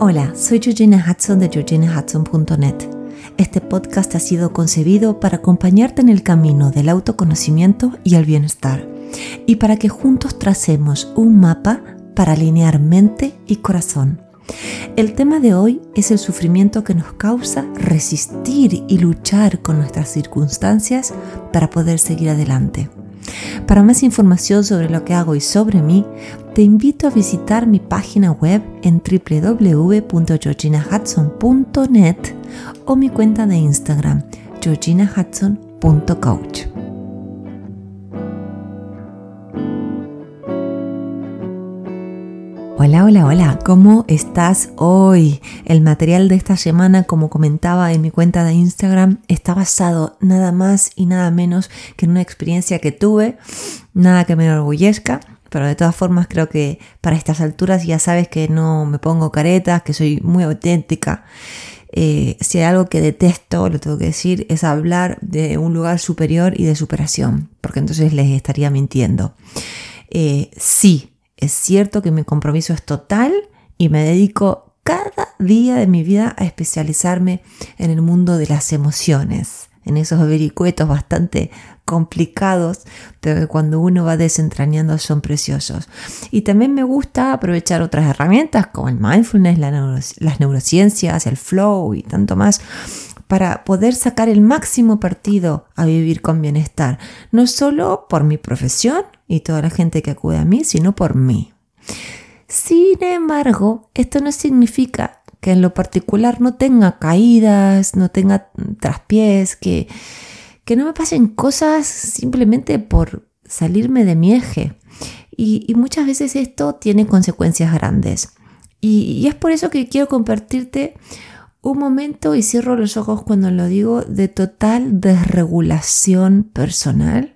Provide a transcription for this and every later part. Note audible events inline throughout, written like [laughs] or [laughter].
Hola, soy Georgina Hudson de georginahudson.net. Este podcast ha sido concebido para acompañarte en el camino del autoconocimiento y el bienestar, y para que juntos tracemos un mapa para alinear mente y corazón. El tema de hoy es el sufrimiento que nos causa resistir y luchar con nuestras circunstancias para poder seguir adelante. Para más información sobre lo que hago y sobre mí, te invito a visitar mi página web en www.georginahudson.net o mi cuenta de Instagram, georginahudson.coach. Hola, hola, hola, ¿cómo estás hoy? El material de esta semana, como comentaba en mi cuenta de Instagram, está basado nada más y nada menos que en una experiencia que tuve, nada que me enorgullezca, pero de todas formas creo que para estas alturas ya sabes que no me pongo caretas, que soy muy auténtica. Eh, si hay algo que detesto, lo tengo que decir, es hablar de un lugar superior y de superación, porque entonces les estaría mintiendo. Eh, sí, es cierto que mi compromiso es total y me dedico cada día de mi vida a especializarme en el mundo de las emociones, en esos vericuetos bastante complicados, pero que cuando uno va desentrañando son preciosos. Y también me gusta aprovechar otras herramientas como el mindfulness, las neurociencias, el flow y tanto más para poder sacar el máximo partido a vivir con bienestar, no solo por mi profesión y toda la gente que acude a mí, sino por mí. Sin embargo, esto no significa que en lo particular no tenga caídas, no tenga traspiés, que, que no me pasen cosas simplemente por salirme de mi eje. Y, muchas veces esto tiene consecuencias grandes. y es por eso que quiero compartirte un momento, y cierro los ojos cuando lo digo, de total desregulación personal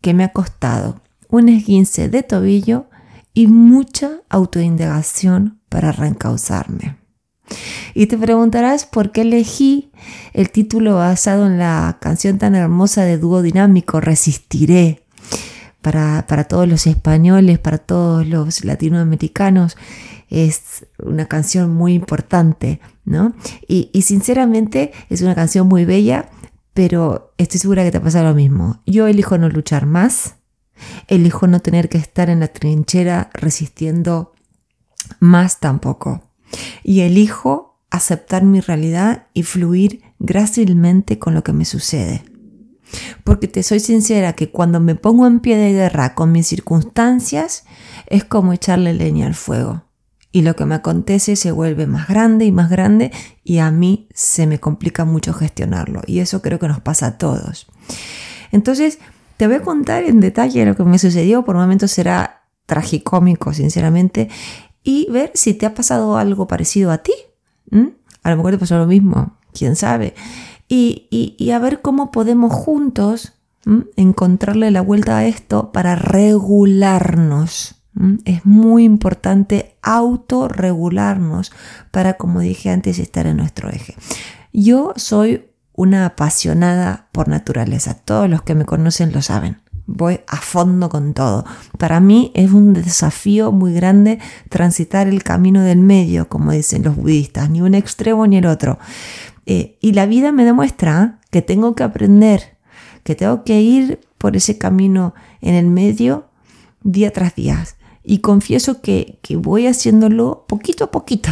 que me ha costado un esguince de tobillo y mucha autoindagación para reencauzarme. Y te preguntarás por qué elegí el título basado en la canción tan hermosa de dúo dinámico Resistiré. Para, para todos los españoles, para todos los latinoamericanos, es una canción muy importante, ¿no? Y, y sinceramente es una canción muy bella, pero estoy segura que te pasa lo mismo. Yo elijo no luchar más, elijo no tener que estar en la trinchera resistiendo más tampoco. Y elijo aceptar mi realidad y fluir grácilmente con lo que me sucede. Porque te soy sincera que cuando me pongo en pie de guerra con mis circunstancias es como echarle leña al fuego. Y lo que me acontece se vuelve más grande y más grande y a mí se me complica mucho gestionarlo. Y eso creo que nos pasa a todos. Entonces, te voy a contar en detalle lo que me sucedió. Por momentos será tragicómico, sinceramente. Y ver si te ha pasado algo parecido a ti. A lo mejor te pasó lo mismo, quién sabe y, a ver cómo podemos juntos encontrarle la vuelta a esto para regularnos. Es muy importante autorregularnos para, como dije antes, estar en nuestro eje. Yo soy una apasionada por naturaleza. Todos los que me conocen lo saben. Voy a fondo con todo. Para mí es un desafío muy grande transitar el camino del medio, como dicen los budistas, ni un extremo ni el otro. Eh, y la vida me demuestra que tengo que aprender, que tengo que ir por ese camino en el medio día tras día. Y confieso que, que voy haciéndolo poquito a poquito.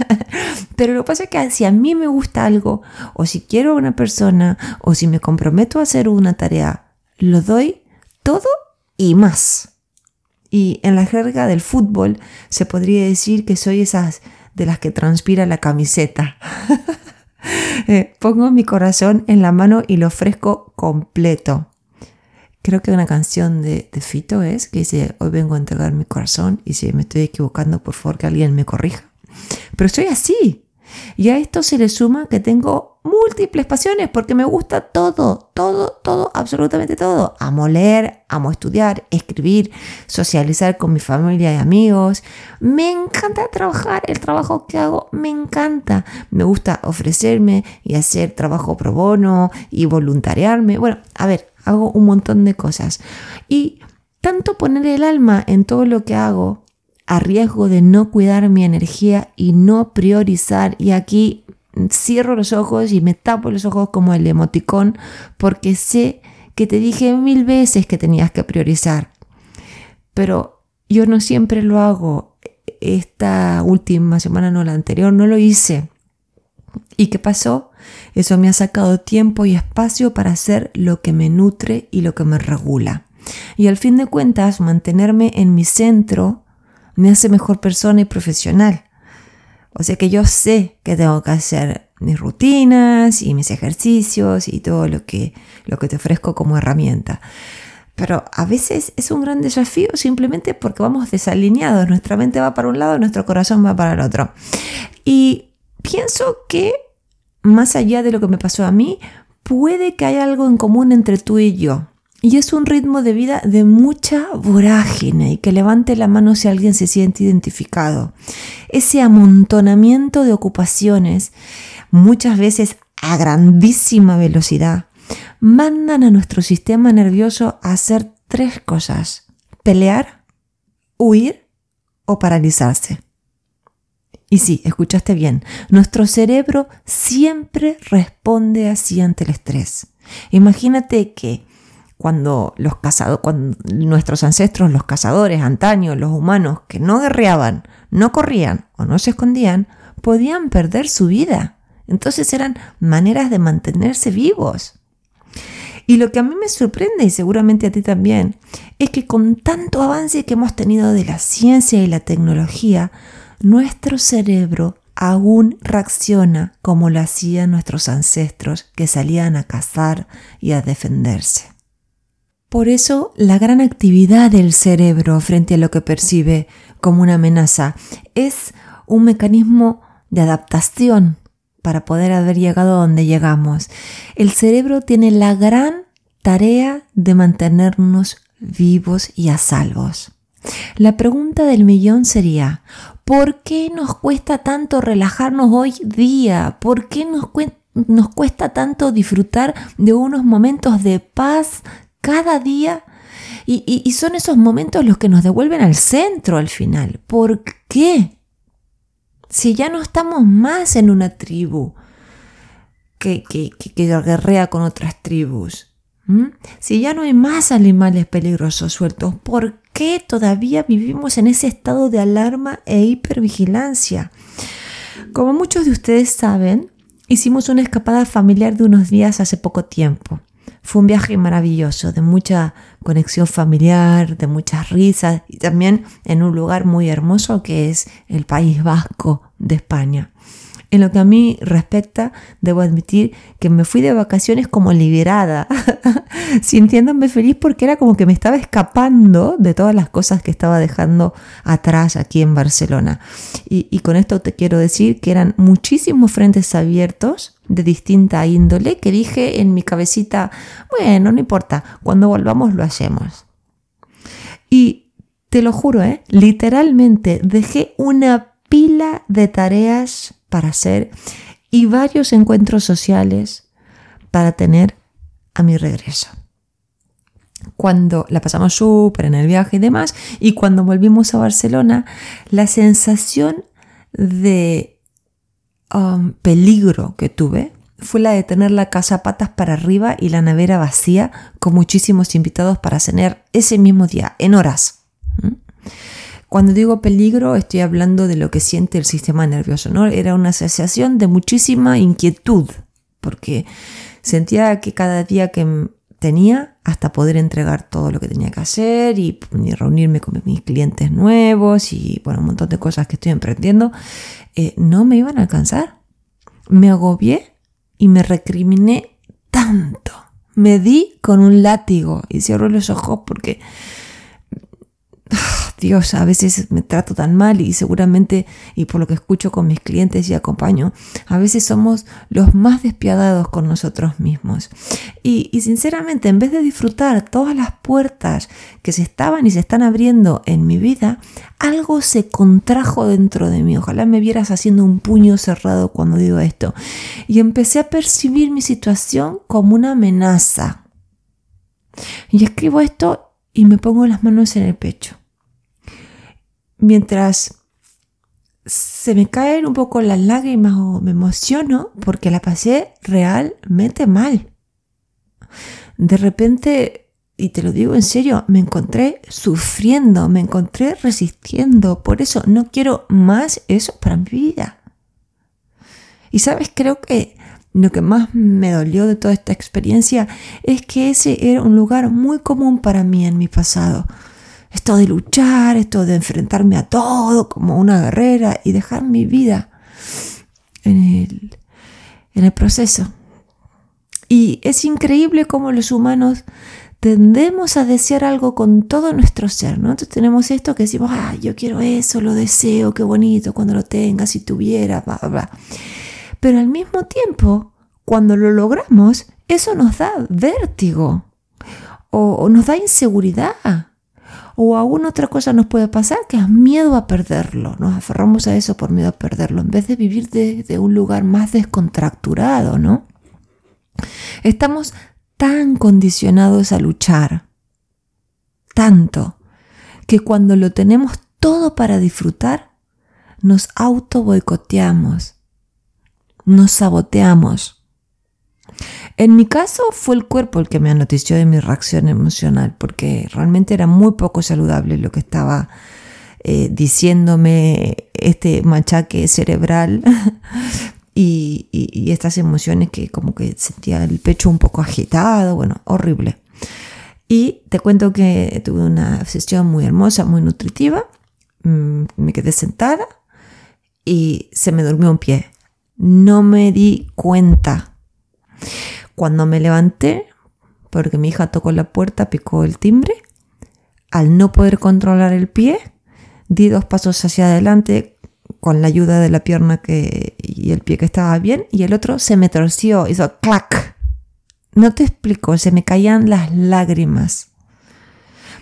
[laughs] Pero lo que pasa es que si a mí me gusta algo, o si quiero a una persona, o si me comprometo a hacer una tarea, lo doy todo y más. Y en la jerga del fútbol se podría decir que soy esas de las que transpira la camiseta. [laughs] Eh, pongo mi corazón en la mano y lo ofrezco completo. Creo que una canción de, de, Fito es que dice, hoy vengo a entregar mi corazón y si me estoy equivocando, por favor que alguien me corrija. Pero soy así. Y a esto se le suma que tengo múltiples pasiones porque me gusta todo, todo, todo, absolutamente todo. Amo leer, amo estudiar, escribir, socializar con mi familia y amigos. Me encanta trabajar, el trabajo que hago me encanta. Me gusta ofrecerme y hacer trabajo pro bono y voluntariarme. Bueno, a ver, hago un montón de cosas. Y tanto poner el alma en todo lo que hago a riesgo de no cuidar mi energía y no priorizar. Y aquí cierro los ojos y me tapo los ojos como el emoticón porque sé que te dije mil veces que tenías que priorizar. Pero yo no siempre lo hago. Esta última semana, no la anterior, no lo hice. ¿Y qué pasó? Eso me ha sacado tiempo y espacio para hacer lo que me nutre y lo que me regula. Y al fin de cuentas, mantenerme en mi centro me hace mejor persona y profesional. O sea que yo sé que tengo que hacer mis rutinas y mis ejercicios y todo lo que, lo que te ofrezco como herramienta. Pero a veces es un gran desafío simplemente porque vamos desalineados. Nuestra mente va para un lado, nuestro corazón va para el otro. Y pienso que más allá de lo que me pasó a mí, puede que haya algo en común entre tú y yo. Y es un ritmo de vida de mucha vorágine y que levante la mano si alguien se siente identificado. Ese amontonamiento de ocupaciones, muchas veces a grandísima velocidad, mandan a nuestro sistema nervioso a hacer tres cosas. Pelear, huir o paralizarse. Y sí, escuchaste bien, nuestro cerebro siempre responde así ante el estrés. Imagínate que cuando los cazadores, cuando nuestros ancestros, los cazadores, antaños, los humanos que no guerreaban, no corrían o no se escondían, podían perder su vida. Entonces eran maneras de mantenerse vivos. Y lo que a mí me sorprende, y seguramente a ti también, es que con tanto avance que hemos tenido de la ciencia y la tecnología, nuestro cerebro aún reacciona como lo hacían nuestros ancestros que salían a cazar y a defenderse. Por eso, la gran actividad del cerebro frente a lo que percibe como una amenaza es un mecanismo de adaptación para poder haber llegado donde llegamos. El cerebro tiene la gran tarea de mantenernos vivos y a salvos. La pregunta del millón sería, ¿por qué nos cuesta tanto relajarnos hoy día? ¿Por qué nos, nos cuesta tanto disfrutar de unos momentos de paz, cada día. Y, son esos momentos los que nos devuelven al centro al final. ¿Por qué? Si ya no estamos más en una tribu que, que, que guerrea con otras tribus. Si ya no hay más animales peligrosos sueltos, ¿por qué todavía vivimos en ese estado de alarma e hipervigilancia? Como muchos de ustedes saben, hicimos una escapada familiar de unos días hace poco tiempo. Fue un viaje maravilloso, de mucha conexión familiar, de muchas risas y también en un lugar muy hermoso que es el País Vasco de España. En lo que a mí respecta, debo admitir que me fui de vacaciones como liberada, [laughs] sintiéndome feliz porque era como que me estaba escapando de todas las cosas que estaba dejando atrás aquí en Barcelona. Y, y con esto te quiero decir que eran muchísimos frentes abiertos de distinta índole que dije en mi cabecita, bueno, no importa, cuando volvamos lo hacemos. Y te lo juro, ¿eh? literalmente dejé una pila de tareas para hacer y varios encuentros sociales para tener a mi regreso. Cuando la pasamos súper en el viaje y demás, y cuando volvimos a Barcelona, la sensación de um, peligro que tuve fue la de tener la casa patas para arriba y la nevera vacía con muchísimos invitados para cenar ese mismo día, en horas. Cuando digo peligro, estoy hablando de lo que siente el sistema nervioso, ¿no? Era una sensación de muchísima inquietud, porque sentía que cada día que tenía, hasta poder entregar todo lo que tenía que hacer y, reunirme con mis clientes nuevos y, bueno, un montón de cosas que estoy emprendiendo, eh, no me iban a alcanzar. Me agobié y me recriminé tanto. Me di con un látigo y cierro los ojos porque [sighs] Dios, a veces me trato tan mal y seguramente, y por lo que escucho con mis clientes y acompaño, a veces somos los más despiadados con nosotros mismos. Y, y, sinceramente, en vez de disfrutar todas las puertas que se estaban y se están abriendo en mi vida, algo se contrajo dentro de mí. Ojalá me vieras haciendo un puño cerrado cuando digo esto. Y empecé a percibir mi situación como una amenaza. Y escribo esto y me pongo las manos en el pecho mientras se me caen un poco las lágrimas o me emociono porque la pasé realmente mal. De repente, y te lo digo en serio, me encontré sufriendo, me encontré resistiendo. Por eso no quiero más eso para mi vida. Y sabes, creo que lo que más me dolió de toda esta experiencia es que ese era un lugar muy común para mí en mi pasado esto de luchar, esto de enfrentarme a todo como una guerrera y dejar mi vida en el, en el proceso. Y es increíble cómo los humanos tendemos a desear algo con todo nuestro ser, ¿no? Entonces tenemos esto que decimos, ah, yo quiero eso, lo deseo, qué bonito cuando lo tenga, si tuviera, bla, bla. Pero al mismo tiempo, cuando lo logramos, eso nos da vértigo o nos da inseguridad o aún otra cosa nos puede pasar que es miedo a perderlo. Nos aferramos a eso por miedo a perderlo, en vez de vivir desde un lugar más descontracturado, ¿no? Estamos tan condicionados a luchar, tanto, que cuando lo tenemos todo para disfrutar, nos auto boicoteamos, nos saboteamos en mi caso fue el cuerpo el que me anotició de mi reacción emocional, porque realmente era muy poco saludable lo que estaba eh, diciéndome este machaque cerebral [laughs] y, y, estas emociones que como que sentía el pecho un poco agitado, bueno, horrible. Y te cuento que tuve una sesión muy hermosa, muy nutritiva, mm, me quedé sentada y se me durmió un pie. No me di cuenta cuando me levanté, porque mi hija tocó la puerta, picó el timbre, al no poder controlar el pie, di dos pasos hacia adelante con la ayuda de la pierna que, y el pie que estaba bien, y el otro se me torció, hizo clac. No te explico, se me caían las lágrimas.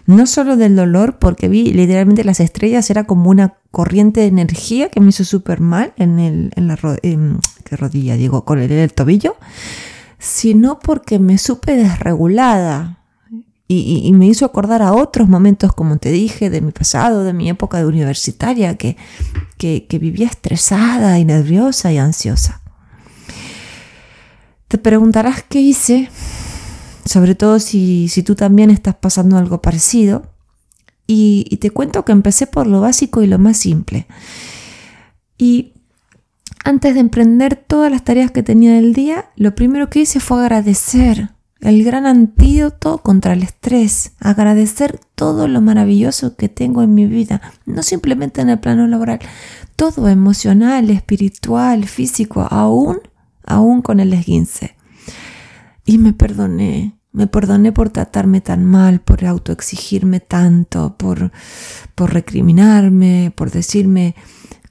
No solo del dolor, porque vi literalmente las estrellas, era como una corriente de energía que me hizo súper mal en, el, en la rodilla, digo, con el tobillo sino porque me supe desregulada y, me hizo acordar a otros momentos, como te dije, de mi pasado, de mi época de universitaria, que, que, vivía estresada y nerviosa y ansiosa. Te preguntarás qué hice, sobre todo si, si tú también estás pasando algo parecido, y, te cuento que empecé por lo básico y lo más simple. Y antes de emprender todas las tareas que tenía del día, lo primero que hice fue agradecer el gran antídoto contra el estrés, agradecer todo lo maravilloso que tengo en mi vida, no simplemente en el plano laboral, todo emocional, espiritual, físico, aún, aún con el esguince. Y me perdoné, me perdoné por tratarme tan mal, por autoexigirme tanto, por, por recriminarme, por decirme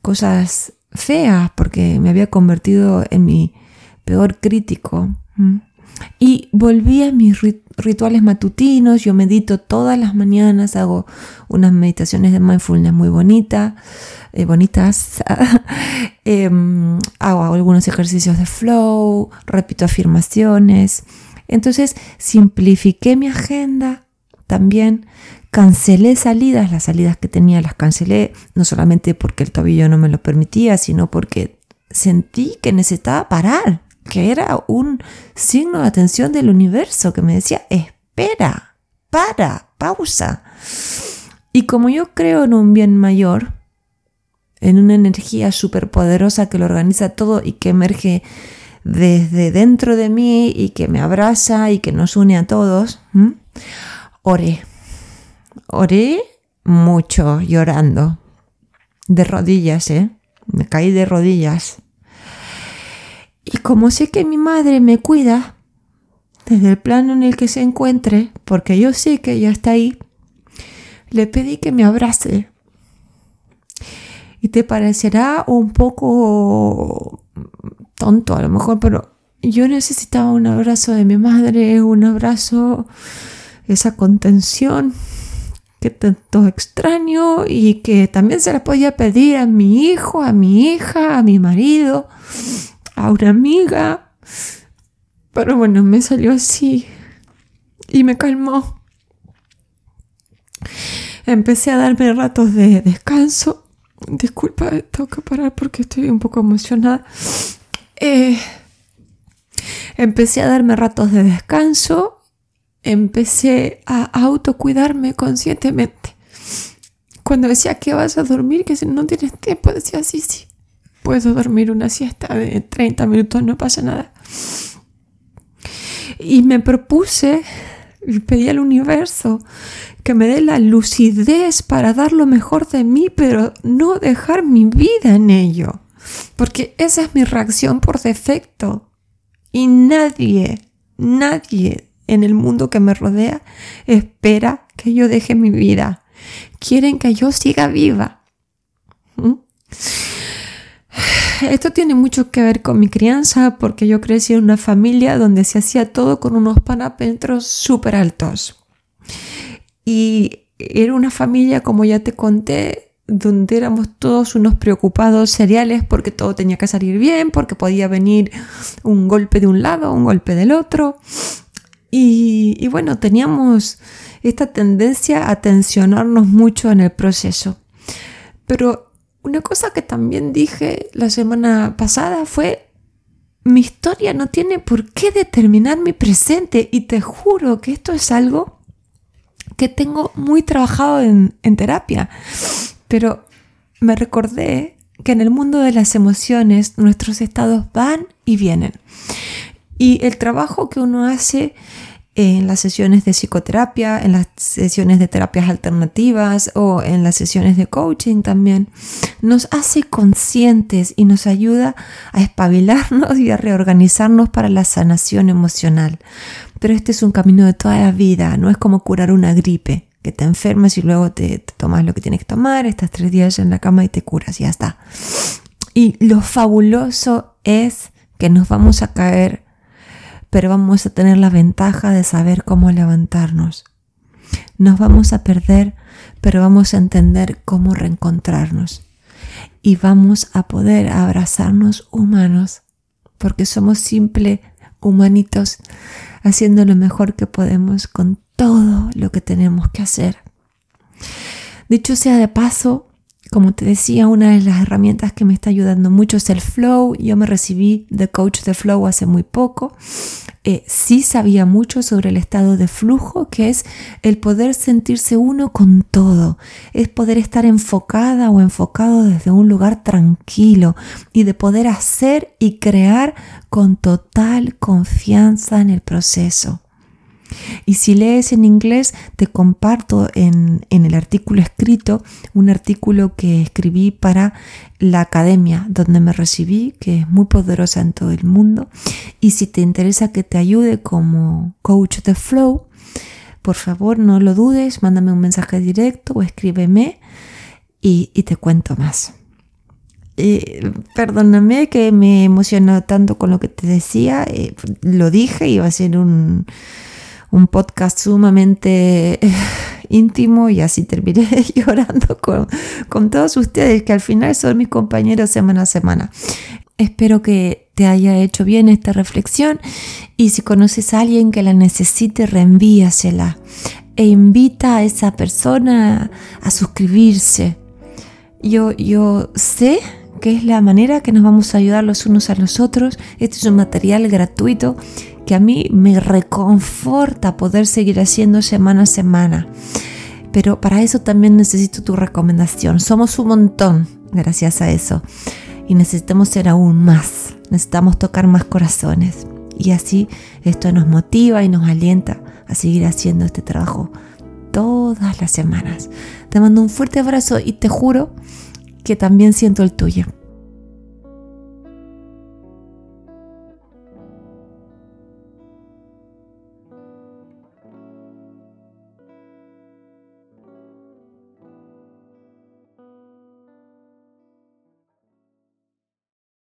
cosas fea porque me había convertido en mi peor crítico. Y volví a mis rituales matutinos, yo medito todas las mañanas, hago unas meditaciones de mindfulness muy bonitas, eh, bonitas, [laughs] em, hago algunos ejercicios de flow, repito afirmaciones. Entonces simplifiqué mi agenda también cancelé salidas, las salidas que tenía las cancelé, no solamente porque el tobillo no me lo permitía, sino porque sentí que necesitaba parar, que era un signo de atención del universo que me decía, espera, para, pausa. Y como yo creo en un bien mayor, en una energía superpoderosa que lo organiza todo y que emerge desde dentro de mí y que me abraza y que nos une a todos, oré Oré mucho llorando, de rodillas, ¿eh? Me caí de rodillas. Y como sé que mi madre me cuida, desde el plano en el que se encuentre, porque yo sé que ella está ahí, le pedí que me abrace. Y te parecerá un poco tonto a lo mejor, pero yo necesitaba un abrazo de mi madre, un abrazo, esa contención que tanto extraño y que también se la podía pedir a mi hijo, a mi hija, a mi marido, a una amiga. Pero bueno, me salió así y me calmó. empecé a darme ratos de descanso. Disculpa, tengo que parar porque estoy un poco emocionada. Eh, empecé a darme ratos de descanso. Empecé a autocuidarme conscientemente. Cuando decía que vas a dormir, que si no tienes tiempo, decía sí, sí, puedo dormir una siesta de 30 minutos, no pasa nada. Y me propuse pedí al universo que me dé la lucidez para dar lo mejor de mí, pero no dejar mi vida en ello. Porque esa es mi reacción por defecto. Y nadie, nadie en el mundo que me rodea espera que yo deje mi vida. Quieren que yo siga viva. ¿Mm? Esto tiene mucho que ver con mi crianza porque yo crecí en una familia donde se hacía todo con unos panapentros súper altos. Y era una familia, como ya te conté, donde éramos todos unos preocupados seriales porque todo tenía que salir bien, porque podía venir un golpe de un lado, un golpe del otro. Y, bueno, teníamos esta tendencia a tensionarnos mucho en el proceso. Pero una cosa que también dije la semana pasada fue, mi historia no tiene por qué determinar mi presente y te juro que esto es algo que tengo muy trabajado en, terapia. Pero me recordé que en el mundo de las emociones nuestros estados van y vienen. Y el trabajo que uno hace en las sesiones de psicoterapia, en las sesiones de terapias alternativas o en las sesiones de coaching también, nos hace conscientes y nos ayuda a espabilarnos [laughs] y a reorganizarnos para la sanación emocional. Pero este es un camino de toda la vida, no es como curar una gripe, te enfermas y luego te, tomas lo que tienes que tomar, estás tres días en la cama y te curas, ya está. Y lo fabuloso es que nos vamos a caer pero vamos a tener la ventaja de saber cómo levantarnos. Nos vamos a perder, pero vamos a entender cómo reencontrarnos. Y vamos a poder abrazarnos humanos, porque somos simples humanitos haciendo lo mejor que podemos con todo lo que tenemos que hacer. Dicho sea de paso, como te decía, una de las herramientas que me está ayudando mucho es el flow. Yo me recibí de coach de flow hace muy poco. Eh, sí sabía mucho sobre el estado de flujo, que es el poder sentirse uno con todo, es poder estar enfocada o enfocado desde un lugar tranquilo y de poder hacer y crear con total confianza en el proceso. Y si lees en inglés, te comparto en, el artículo escrito un artículo que escribí para la academia donde me recibí, que es muy poderosa en todo el mundo. Y si te interesa que te ayude como coach de flow, por favor no lo dudes, mándame un mensaje directo o escríbeme y, te cuento más. Eh, perdóname que me emocionó tanto con lo que te decía, eh, lo dije, iba a ser un, un podcast sumamente eh, íntimo y así terminé [laughs] llorando con, con todos ustedes que al final son mis compañeros semana a semana. Espero que te haya hecho bien esta reflexión y si conoces a alguien que la necesite, reenvíasela e invita a esa persona a suscribirse. Yo, yo sé que es la manera que nos vamos a ayudar los unos a los otros. Este es un material gratuito que a mí me reconforta poder seguir haciendo semana a semana. Pero para eso también necesito tu recomendación. Somos un montón gracias a eso. Y necesitamos ser aún más. Necesitamos tocar más corazones. Y así esto nos motiva y nos alienta a seguir haciendo este trabajo todas las semanas. Te mando un fuerte abrazo y te juro que también siento el tuyo.